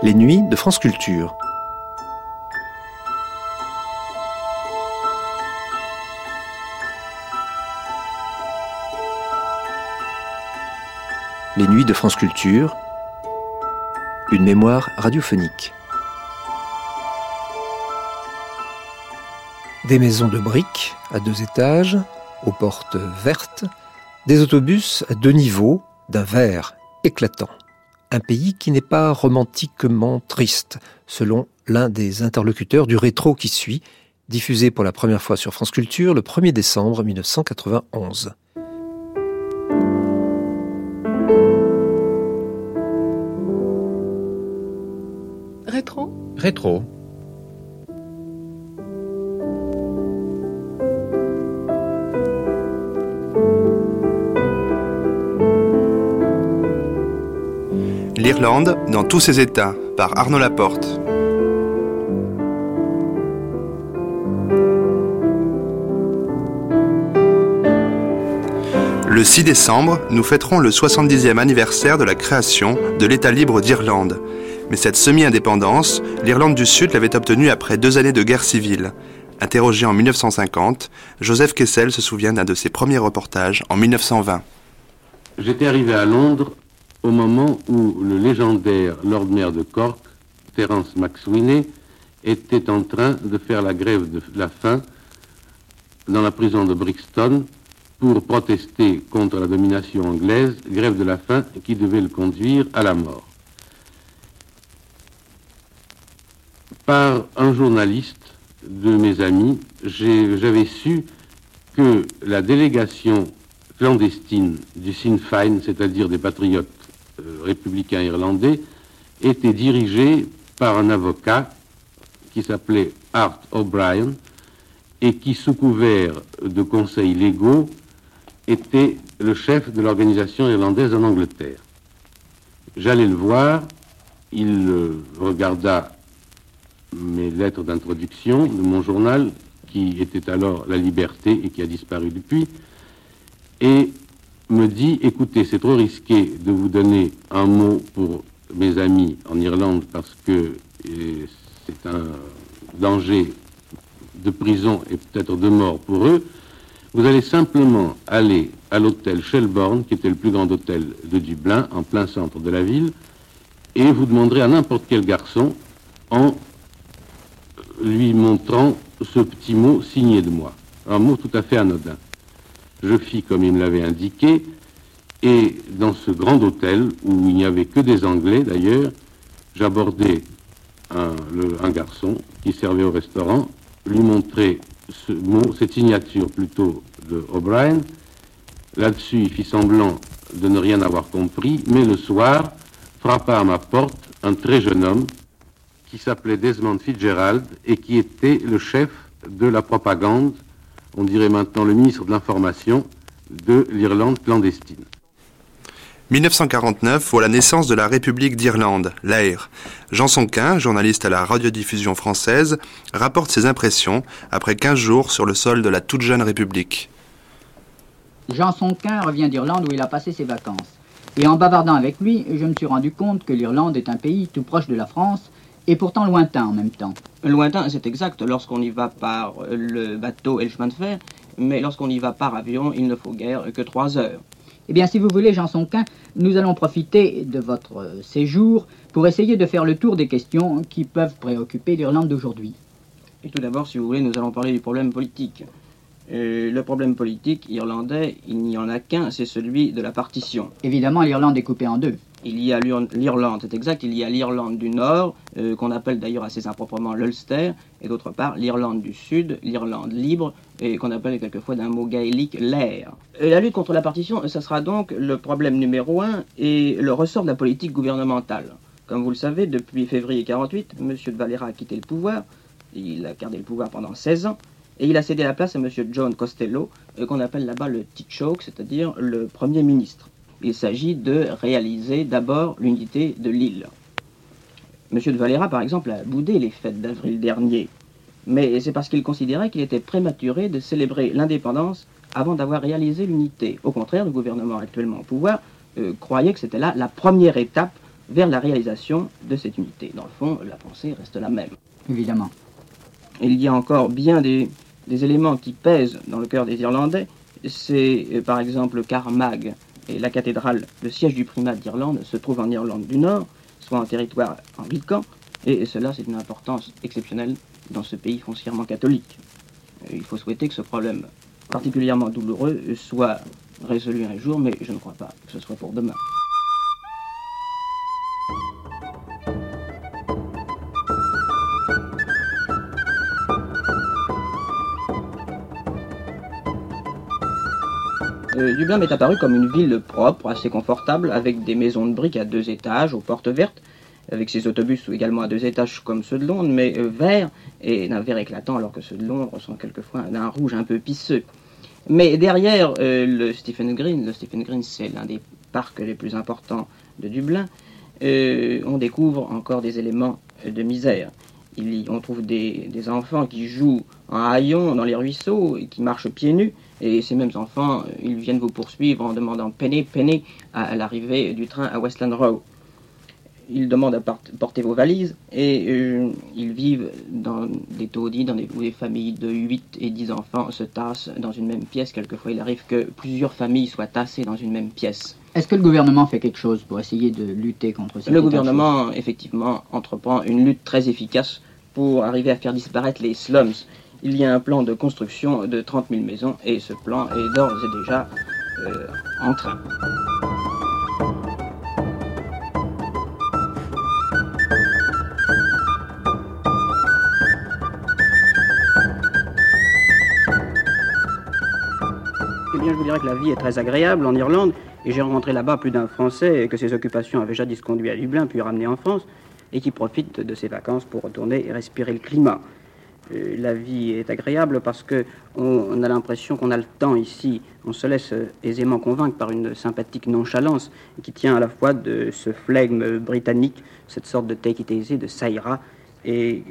Les nuits de France Culture. Les nuits de France Culture. Une mémoire radiophonique. Des maisons de briques à deux étages, aux portes vertes, des autobus à deux niveaux, d'un vert éclatant. Un pays qui n'est pas romantiquement triste, selon l'un des interlocuteurs du rétro qui suit, diffusé pour la première fois sur France Culture le 1er décembre 1991. Rétro? Rétro. L'Irlande dans tous ses états par Arnaud Laporte. Le 6 décembre, nous fêterons le 70e anniversaire de la création de l'État libre d'Irlande. Mais cette semi-indépendance, l'Irlande du Sud l'avait obtenue après deux années de guerre civile. Interrogé en 1950, Joseph Kessel se souvient d'un de ses premiers reportages en 1920. J'étais arrivé à Londres au moment où le légendaire Lord Mayor de Cork, Terence McSweeney, était en train de faire la grève de la faim dans la prison de Brixton pour protester contre la domination anglaise, grève de la faim qui devait le conduire à la mort. Par un journaliste de mes amis, j'avais su que la délégation clandestine du Sinn Féin, c'est-à-dire des patriotes républicain irlandais, était dirigé par un avocat qui s'appelait Art O'Brien et qui, sous couvert de conseils légaux, était le chef de l'organisation irlandaise en Angleterre. J'allais le voir, il euh, regarda mes lettres d'introduction de mon journal, qui était alors La Liberté et qui a disparu depuis, et me dit, écoutez, c'est trop risqué de vous donner un mot pour mes amis en Irlande parce que c'est un danger de prison et peut-être de mort pour eux. Vous allez simplement aller à l'hôtel Shelbourne, qui était le plus grand hôtel de Dublin, en plein centre de la ville, et vous demanderez à n'importe quel garçon en lui montrant ce petit mot signé de moi. Un mot tout à fait anodin. Je fis comme il me l'avait indiqué, et dans ce grand hôtel, où il n'y avait que des Anglais d'ailleurs, j'abordai un, garçon qui servait au restaurant, lui montrai ce mot, cette signature plutôt de O'Brien. Là-dessus, il fit semblant de ne rien avoir compris, mais le soir, frappa à ma porte un très jeune homme qui s'appelait Desmond Fitzgerald et qui était le chef de la propagande on dirait maintenant le ministre de l'Information de l'Irlande clandestine. 1949 voit la naissance de la République d'Irlande, l'AIR. Jean Sonquin, journaliste à la radiodiffusion française, rapporte ses impressions après 15 jours sur le sol de la toute jeune République. Jean Sonquin revient d'Irlande où il a passé ses vacances. Et en bavardant avec lui, je me suis rendu compte que l'Irlande est un pays tout proche de la France et pourtant lointain en même temps. Lointain, c'est exact, lorsqu'on y va par le bateau et le chemin de fer, mais lorsqu'on y va par avion, il ne faut guère que trois heures. Eh bien, si vous voulez, Jean Sonquin, nous allons profiter de votre séjour pour essayer de faire le tour des questions qui peuvent préoccuper l'Irlande d'aujourd'hui. Et tout d'abord, si vous voulez, nous allons parler du problème politique. Euh, le problème politique irlandais, il n'y en a qu'un, c'est celui de la partition. Évidemment, l'Irlande est coupée en deux. Il y a l'Irlande, c'est exact, il y a l'Irlande du Nord, euh, qu'on appelle d'ailleurs assez improprement l'Ulster, et d'autre part l'Irlande du Sud, l'Irlande libre, et qu'on appelle quelquefois d'un mot gaélique l'air. La lutte contre la partition, ça sera donc le problème numéro un et le ressort de la politique gouvernementale. Comme vous le savez, depuis février 48, M. de Valera a quitté le pouvoir, il a gardé le pouvoir pendant 16 ans, et il a cédé la place à M. John Costello, euh, qu'on appelle là-bas le Taoiseach, c'est-à-dire le Premier ministre. Il s'agit de réaliser d'abord l'unité de l'île. M. de Valera, par exemple, a boudé les fêtes d'avril dernier, mais c'est parce qu'il considérait qu'il était prématuré de célébrer l'indépendance avant d'avoir réalisé l'unité. Au contraire, le gouvernement actuellement au pouvoir euh, croyait que c'était là la première étape vers la réalisation de cette unité. Dans le fond, la pensée reste la même. Évidemment. Il y a encore bien des, des éléments qui pèsent dans le cœur des Irlandais. C'est euh, par exemple Carmag et la cathédrale, le siège du primat d'Irlande, se trouve en Irlande du Nord, soit en territoire anglican, et cela c'est une importance exceptionnelle dans ce pays foncièrement catholique. Il faut souhaiter que ce problème particulièrement douloureux soit résolu un jour, mais je ne crois pas que ce soit pour demain. Dublin m'est apparu comme une ville propre, assez confortable, avec des maisons de briques à deux étages, aux portes vertes, avec ses autobus également à deux étages comme ceux de Londres, mais euh, verts, et d'un vert éclatant, alors que ceux de Londres sont quelquefois d'un rouge un peu pisseux. Mais derrière euh, le Stephen Green, le Stephen Green c'est l'un des parcs les plus importants de Dublin, euh, on découvre encore des éléments de misère. Il y- on trouve des, des enfants qui jouent en haillons dans les ruisseaux et qui marchent pieds nus. Et ces mêmes enfants, euh, ils viennent vous poursuivre en demandant penny, penny à, à l'arrivée du train à Westland Row. Ils demandent à porter vos valises et euh, ils vivent dans des taudis, dans des, où des familles de 8 et 10 enfants se tassent dans une même pièce. Quelquefois, il arrive que plusieurs familles soient tassées dans une même pièce. Est-ce que le gouvernement fait quelque chose pour essayer de lutter contre ça Le gouvernement, effectivement, entreprend une lutte très efficace pour arriver à faire disparaître les slums. Il y a un plan de construction de 30 000 maisons et ce plan est d'ores et déjà euh, en train. Eh bien, je vous dirais que la vie est très agréable en Irlande, et j'ai rencontré là-bas plus d'un Français et que ses occupations avaient jadis conduit à Dublin, puis ramené en France, et qui profite de ses vacances pour retourner et respirer le climat. Euh, la vie est agréable parce que on, on a l'impression qu'on a le temps ici. On se laisse euh, aisément convaincre par une sympathique nonchalance qui tient à la fois de ce flegme britannique, cette sorte de take it easy, de Saïra, et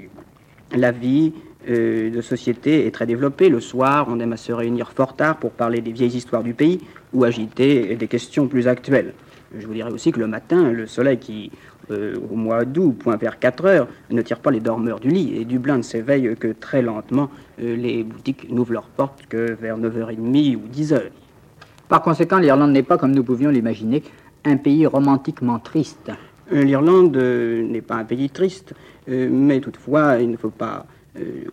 la vie euh, de société est très développée. Le soir, on aime à se réunir fort tard pour parler des vieilles histoires du pays ou agiter des questions plus actuelles. Je vous dirais aussi que le matin, le soleil qui, euh, au mois d'août, point vers 4 heures, ne tire pas les dormeurs du lit. Et Dublin ne s'éveille que très lentement. Euh, les boutiques n'ouvrent leurs portes que vers 9h30 ou 10h. Par conséquent, l'Irlande n'est pas, comme nous pouvions l'imaginer, un pays romantiquement triste. Euh, L'Irlande n'est pas un pays triste, mais toutefois, il ne faut pas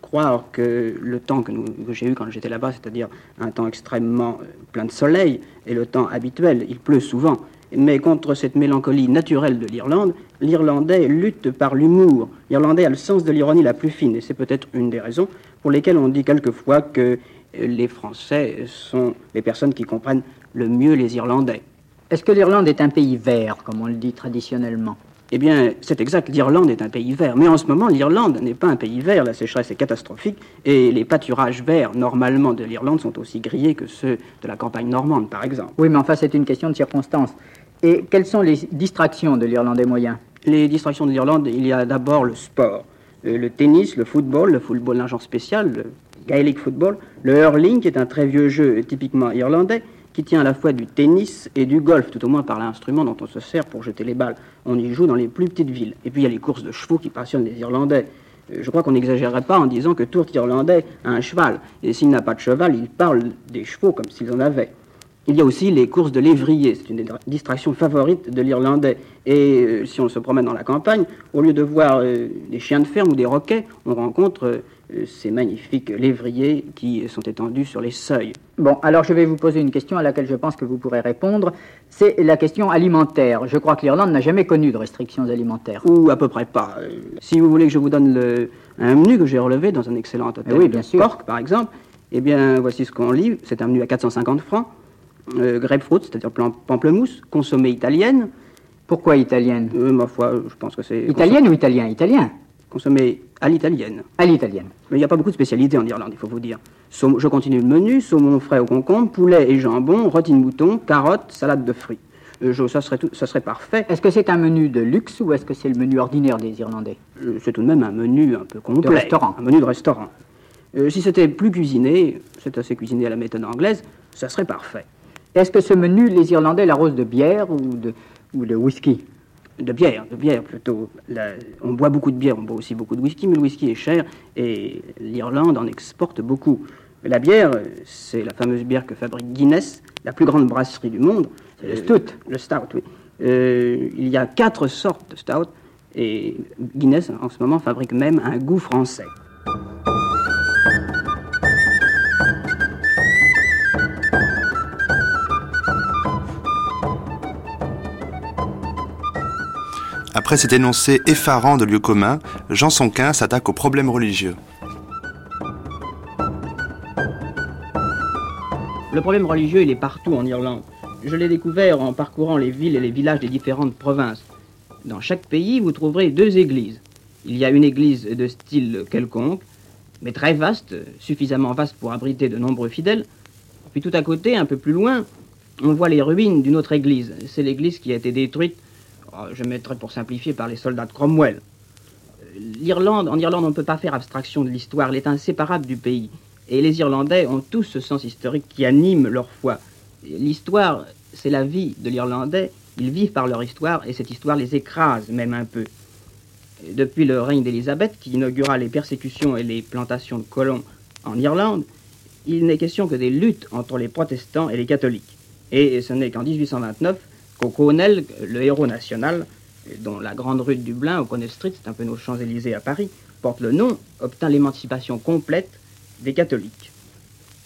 croire que le temps que, j'ai eu quand j'étais là-bas, c'est-à-dire un temps extrêmement plein de soleil, est le temps habituel. Il pleut souvent. Mais contre cette mélancolie naturelle de l'Irlande, l'Irlandais lutte par l'humour. L'Irlandais a le sens de l'ironie la plus fine, et c'est peut-être une des raisons pour lesquelles on dit quelquefois que euh, les Français sont les personnes qui comprennent le mieux les Irlandais. Est-ce que l'Irlande est un pays vert, comme on le dit traditionnellement? Eh bien, c'est exact, l'Irlande est un pays vert. Mais en ce moment, l'Irlande n'est pas un pays vert, la sécheresse est catastrophique, et les pâturages verts, normalement, de l'Irlande sont aussi grillés que ceux de la campagne normande, par exemple. Oui, mais enfin, c'est une question de circonstance. Et quelles sont les distractions de l'Irlandais moyen? Les distractions de l'Irlande, il y a d'abord le sport. Euh, le tennis, le football, le football d'un genre spécial, le Gaelic football, le hurling, qui est un très vieux jeu typiquement irlandais, qui tient à la fois du tennis et du golf, tout au moins par l'instrument dont on se sert pour jeter les balles. On y joue dans les plus petites villes. Et puis il y a les courses de chevaux qui passionnent les Irlandais. Euh, Je crois qu'on n'exagérerait pas en disant que tout Irlandais a un cheval. Et s'il n'a pas de cheval, il parle des chevaux comme s'ils en avaient. Il y a aussi les courses de lévrier, c'est une des distractions favorites de l'Irlandais. Et euh, si on se promène dans la campagne, au lieu de voir euh, des chiens de ferme ou des roquets, on rencontre ces magnifiques lévriers qui sont étendus sur les seuils. Bon, alors je vais vous poser une question à laquelle je pense que vous pourrez répondre. C'est la question alimentaire. Je crois que l'Irlande n'a jamais connu de restrictions alimentaires. Ou à peu près pas. Euh, Si vous voulez que je vous donne le- un menu que j'ai relevé dans un excellent hôtel Eh oui, bien de sûr. Cork, par exemple, eh bien, voici ce qu'on lit. C'est un menu à 450 francs. Euh, grapefruit, c'est-à-dire pamplemousse, consommée italienne. Pourquoi italienne? Euh, ma foi, je pense que c'est Italienne ou italien? Italien. Consommé à l'italienne. À l'italienne. Mais il n'y a pas beaucoup de spécialités en Irlande, il faut vous dire. Saum- je continue le menu saumon frais au concombre, poulet et jambon, rôti de mouton, carottes, salade de fruits. Euh, je- ça, serait tout- ça serait parfait. Est-ce que c'est un menu de luxe ou est-ce que c'est le menu ordinaire des Irlandais? Euh, c'est tout de même un menu un peu complet. restaurant. Un menu de restaurant. Euh, si c'était plus cuisiné, c'est assez cuisiné à la méthode anglaise, ça serait parfait. Est-ce que ce menu, les Irlandais l'arrosent de bière ou de, ou de whisky? De bière, de bière plutôt. on boit beaucoup de bière, on boit aussi beaucoup de whisky, mais le whisky est cher et l'Irlande en exporte beaucoup. La bière, c'est la fameuse bière que fabrique Guinness, la plus grande brasserie du monde. le euh, stout. Le stout, oui. Euh, il y a quatre sortes de stout et Guinness en ce moment fabrique même un goût français. Après cet énoncé effarant de lieu commun, Jean Sonquin s'attaque aux problèmes religieux. Le problème religieux, il est partout en Irlande. Je l'ai découvert en parcourant les villes et les villages des différentes provinces. Dans chaque pays, vous trouverez deux églises. Il y a une église de style quelconque, mais très vaste, suffisamment vaste pour abriter de nombreux fidèles. Puis tout à côté, un peu plus loin, on voit les ruines d'une autre église. C'est l'église qui a été détruite je mettrai pour simplifier par les soldats de Cromwell. L'Irlande, en Irlande, on ne peut pas faire abstraction de l'histoire, elle est inséparable du pays. Et les Irlandais ont tous ce sens historique qui anime leur foi. L'histoire, c'est la vie de l'Irlandais, ils vivent par leur histoire et cette histoire les écrase même un peu. Depuis le règne d'Élisabeth, qui inaugura les persécutions et les plantations de colons en Irlande, il n'est question que des luttes entre les protestants et les catholiques. Et ce n'est qu'en 1829 O'Connell, le héros national, dont la grande rue de Dublin, O'Connell Street, c'est un peu nos Champs-Élysées à Paris, porte le nom, obtint l'émancipation complète des catholiques.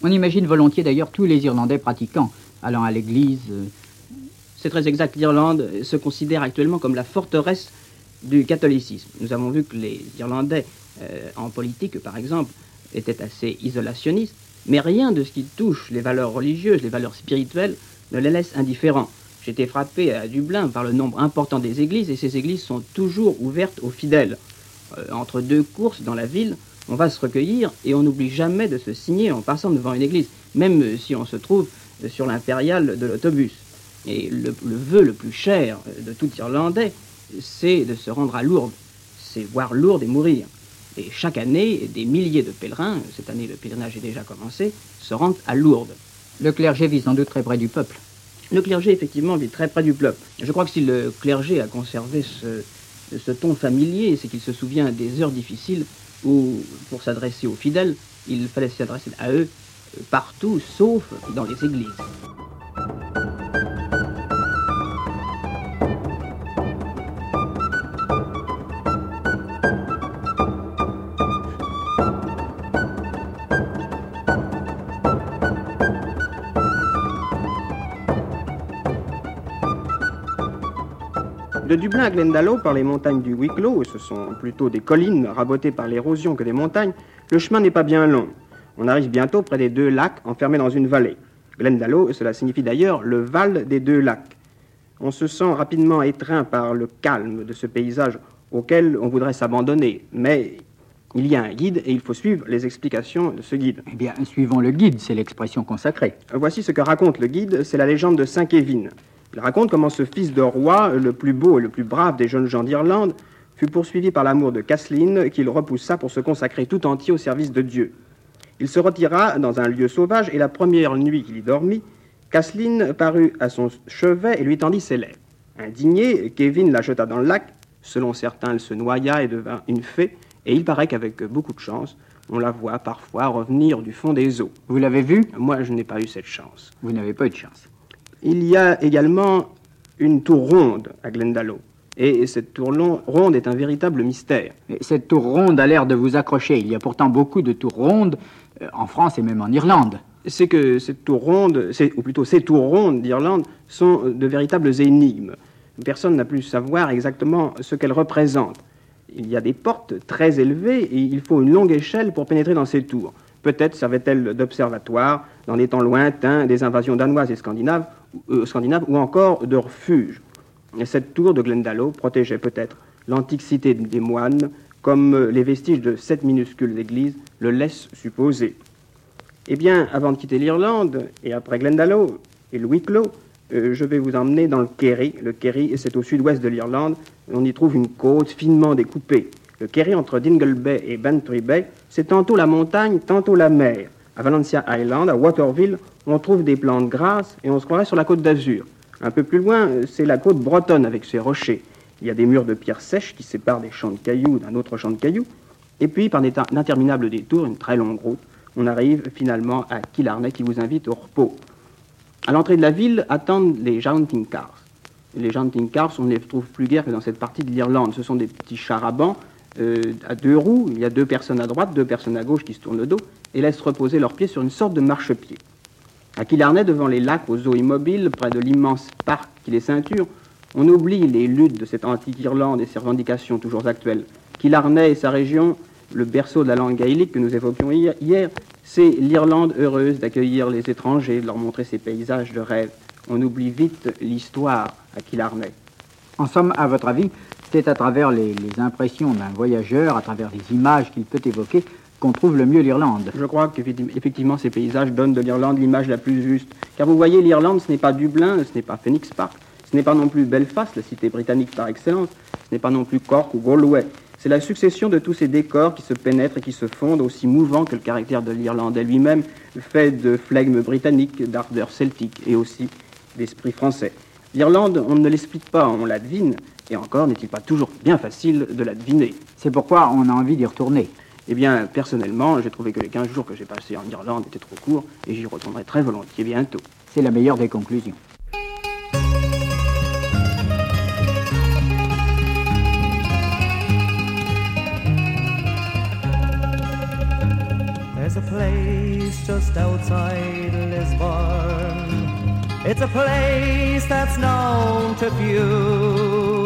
On imagine volontiers d'ailleurs tous les Irlandais pratiquants, allant à l'église. C'est très exact, l'Irlande se considère actuellement comme la forteresse du catholicisme. Nous avons vu que les Irlandais, euh, en politique par exemple, étaient assez isolationnistes, mais rien de ce qui touche les valeurs religieuses, les valeurs spirituelles, ne les laisse indifférents. J'étais frappé à Dublin par le nombre important des églises et ces églises sont toujours ouvertes aux fidèles. Euh, entre deux courses dans la ville, on va se recueillir et on n'oublie jamais de se signer en passant devant une église, même si on se trouve sur l'impériale de l'autobus. Et le, vœu le plus cher de tout Irlandais, c'est de se rendre à Lourdes. C'est voir Lourdes et mourir. Et chaque année, des milliers de pèlerins, cette année le pèlerinage est déjà commencé, se rendent à Lourdes. Le clergé vit sans doute très près du peuple. Le clergé, effectivement, vit très près du peuple. Je crois que si le clergé a conservé ce, ton familier, c'est qu'il se souvient des heures difficiles où, pour s'adresser aux fidèles, il fallait s'adresser à eux partout, sauf dans les églises. De Dublin à Glendalough, par les montagnes du Wicklow, ce sont plutôt des collines rabotées par l'érosion que des montagnes, le chemin n'est pas bien long. On arrive bientôt près des deux lacs enfermés dans une vallée. Glendalough, cela signifie d'ailleurs le val des deux lacs. On se sent rapidement étreint par le calme de ce paysage auquel on voudrait s'abandonner, mais il y a un guide et il faut suivre les explications de ce guide. Eh bien, suivons le guide, c'est l'expression consacrée. Voici ce que raconte le guide, c'est la légende de Saint Kevin. Il raconte comment ce fils de roi, le plus beau et le plus brave des jeunes gens d'Irlande, fut poursuivi par l'amour de Kathleen, qu'il repoussa pour se consacrer tout entier au service de Dieu. Il se retira dans un lieu sauvage, et la première nuit qu'il y dormit, Kathleen parut à son chevet et lui tendit ses lèvres. Indigné, Kevin la jeta dans le lac. Selon certains, elle se noya et devint une fée, et il paraît qu'avec beaucoup de chance, on la voit parfois revenir du fond des eaux. Vous l'avez vue? Moi, je n'ai pas eu cette chance. Vous n'avez pas eu de chance. Il y a également une tour ronde à Glendalough. Et cette tour ronde est un véritable mystère. cette tour ronde a l'air de vous accrocher. Il y a pourtant beaucoup de tours rondes euh, en France et même en Irlande. C'est que cette tour ronde, ou plutôt ces tours rondes d'Irlande, sont de véritables énigmes. Personne n'a pu savoir exactement ce qu'elles représentent. Il y a des portes très élevées et il faut une longue échelle pour pénétrer dans ces tours. Peut-être servait-elle d'observatoire dans des temps lointains des invasions danoises et scandinaves, euh, scandinaves ou encore de refuge. cette tour de Glendalough protégeait peut-être l'antique cité des moines, comme les vestiges de cette minuscule église le laissent supposer. Eh bien, avant de quitter l'Irlande, et après Glendalough et le Wicklow, euh, je vais vous emmener dans le Kerry. Le Kerry, c'est au sud-ouest de l'Irlande. On y trouve une côte finement découpée. Le Kerry entre Dingle Bay et Bantry Bay, c'est tantôt la montagne, tantôt la mer. À Valencia Island, à Waterville, on trouve des plantes grasses et on se croirait sur la côte d'Azur. Un peu plus loin, c'est la côte bretonne avec ses rochers. Il y a des murs de pierre sèche qui séparent des champs de cailloux d'un autre champ de cailloux. Et puis, par d'interminables détours, une très longue route, on arrive finalement à Killarney qui vous invite au repos. À l'entrée de la ville attendent les Jaunting Cars. Les Jaunting Cars, on ne les trouve plus guère que dans cette partie de l'Irlande. Ce sont des petits banc euh, à deux roues. Il y a deux personnes à droite, deux personnes à gauche qui se tournent le dos et laissent reposer leurs pieds sur une sorte de marchepied. À Killarney, devant les lacs aux eaux immobiles, près de l'immense parc qui les ceinture, on oublie les luttes de cette antique Irlande et ses revendications toujours actuelles. Killarney et sa région, le berceau de la langue gaélique que nous évoquions hier, c'est l'Irlande heureuse d'accueillir les étrangers, de leur montrer ses paysages de rêve. On oublie vite l'histoire à Killarney. En somme, à votre avis, c'est à travers les, les impressions d'un voyageur, à travers les images qu'il peut évoquer, qu'on trouve le mieux l'Irlande. Je crois qu'effectivement ces paysages donnent de l'Irlande l'image la plus juste. Car vous voyez, l'Irlande, ce n'est pas Dublin, ce n'est pas Phoenix Park, ce n'est pas non plus Belfast, la cité britannique par excellence, ce n'est pas non plus Cork ou Galway. C'est la succession de tous ces décors qui se pénètrent et qui se fondent, aussi mouvants que le caractère de l'Irlandais lui-même, fait de flegme britannique, d'ardeur celtique et aussi d'esprit français. L'Irlande, on ne l'explique pas, on la devine, et encore n'est-il pas toujours bien facile de la deviner. C'est pourquoi on a envie d'y retourner. Eh bien, personnellement, j'ai trouvé que les 15 jours que j'ai passés en Irlande étaient trop courts et j'y retournerai très volontiers bientôt. C'est la meilleure des conclusions. There's a place just outside Lisbon. It's a place that's known to few,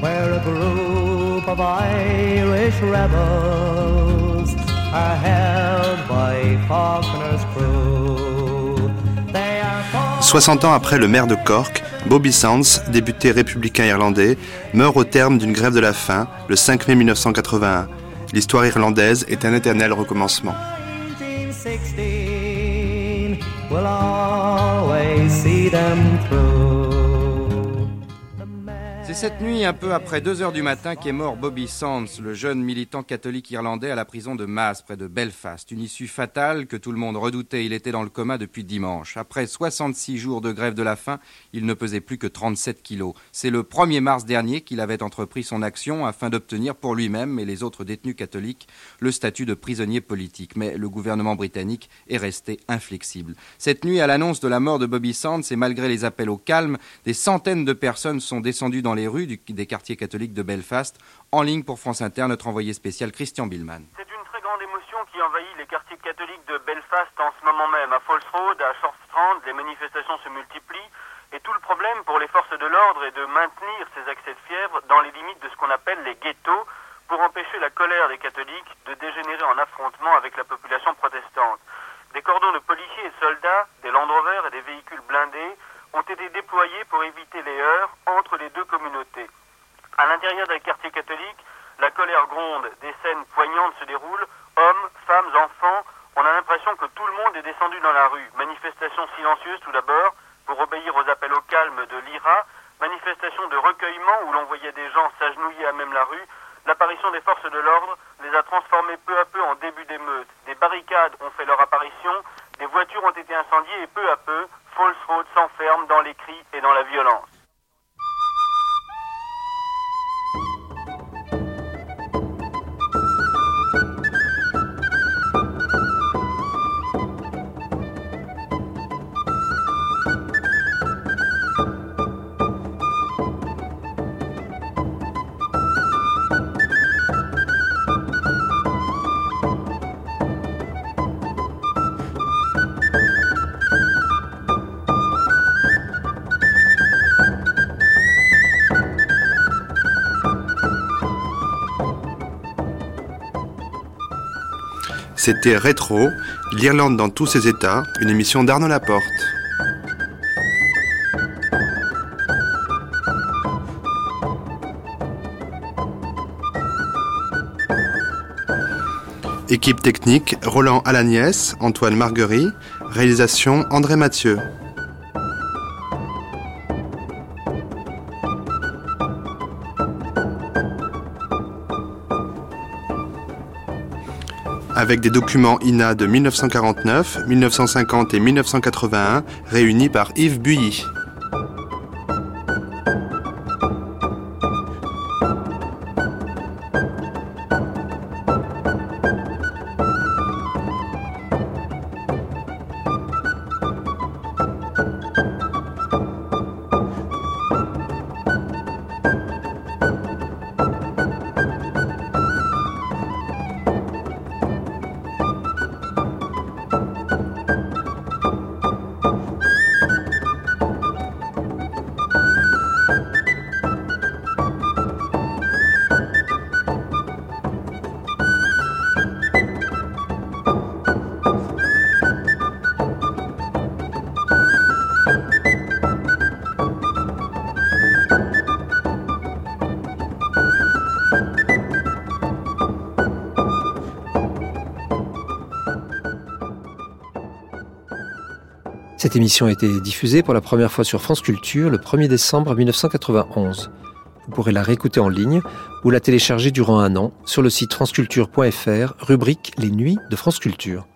where a group of Irish rebels are held by Faulkner's crew. They are 60 ans après le maire de Cork, Bobby Sands, député républicain irlandais, meurt au terme d'une grève de la faim le 5 mai 1981. L'histoire irlandaise est un éternel recommencement. 1916 will always see them through. Cette nuit, un peu après 2 heures du matin, qu'est mort Bobby Sands, le jeune militant catholique irlandais à la prison de Mass, près de Belfast. Une issue fatale que tout le monde redoutait. Il était dans le coma depuis dimanche. Après 66 jours de grève de la faim, il ne pesait plus que 37 kilos. C'est le 1er mars dernier qu'il avait entrepris son action afin d'obtenir pour lui-même et les autres détenus catholiques le statut de prisonnier politique. Mais le gouvernement britannique est resté inflexible. Cette nuit, à l'annonce de la mort de Bobby Sands et malgré les appels au calme, des centaines de personnes sont descendues dans les rues du- des quartiers catholiques de Belfast. En ligne pour France Inter, notre envoyé spécial Christian Billman. C'est une très grande émotion qui envahit les quartiers catholiques de Belfast en ce moment même. À Falls Road, à Short Strand, les manifestations se multiplient. Et tout le problème pour les forces de l'ordre est de maintenir ces accès de fièvre dans les limites de ce qu'on appelle les ghettos pour empêcher la colère des catholiques de dégénérer en affrontement avec la population protestante. Des cordons de policiers et soldats, des Land Rover et des véhicules blindés ont été déployés pour éviter les heurts entre les deux communautés. À l'intérieur des quartiers catholiques, la colère gronde, des scènes poignantes se déroulent, hommes, femmes, enfants, on a l'impression que tout le monde est descendu dans la rue. Manifestation silencieuse tout d'abord, pour obéir aux appels au calme de l'IRA, manifestation de recueillement où l'on voyait des gens s'agenouiller à même la rue, l'apparition des forces de l'ordre les a transformés peu à peu en début d'émeute. Des barricades ont fait leur apparition, des voitures ont été incendiées et peu à peu, Falls Road s'enferme dans les cris et dans la violence. C'était Rétro, l'Irlande dans tous ses états, une émission d'Arnaud Laporte. Équipe technique, Roland Alagnès, Antoine Marguerie, réalisation André Mathieu. Avec des documents INA de 1949, 1950 et 1981 réunis par Yves Builly. Émission a été diffusée pour la première fois sur France Culture le 1er décembre 1991. Vous pourrez la réécouter en ligne ou la télécharger durant un an sur le site franceculture.fr, rubrique Les Nuits de France Culture.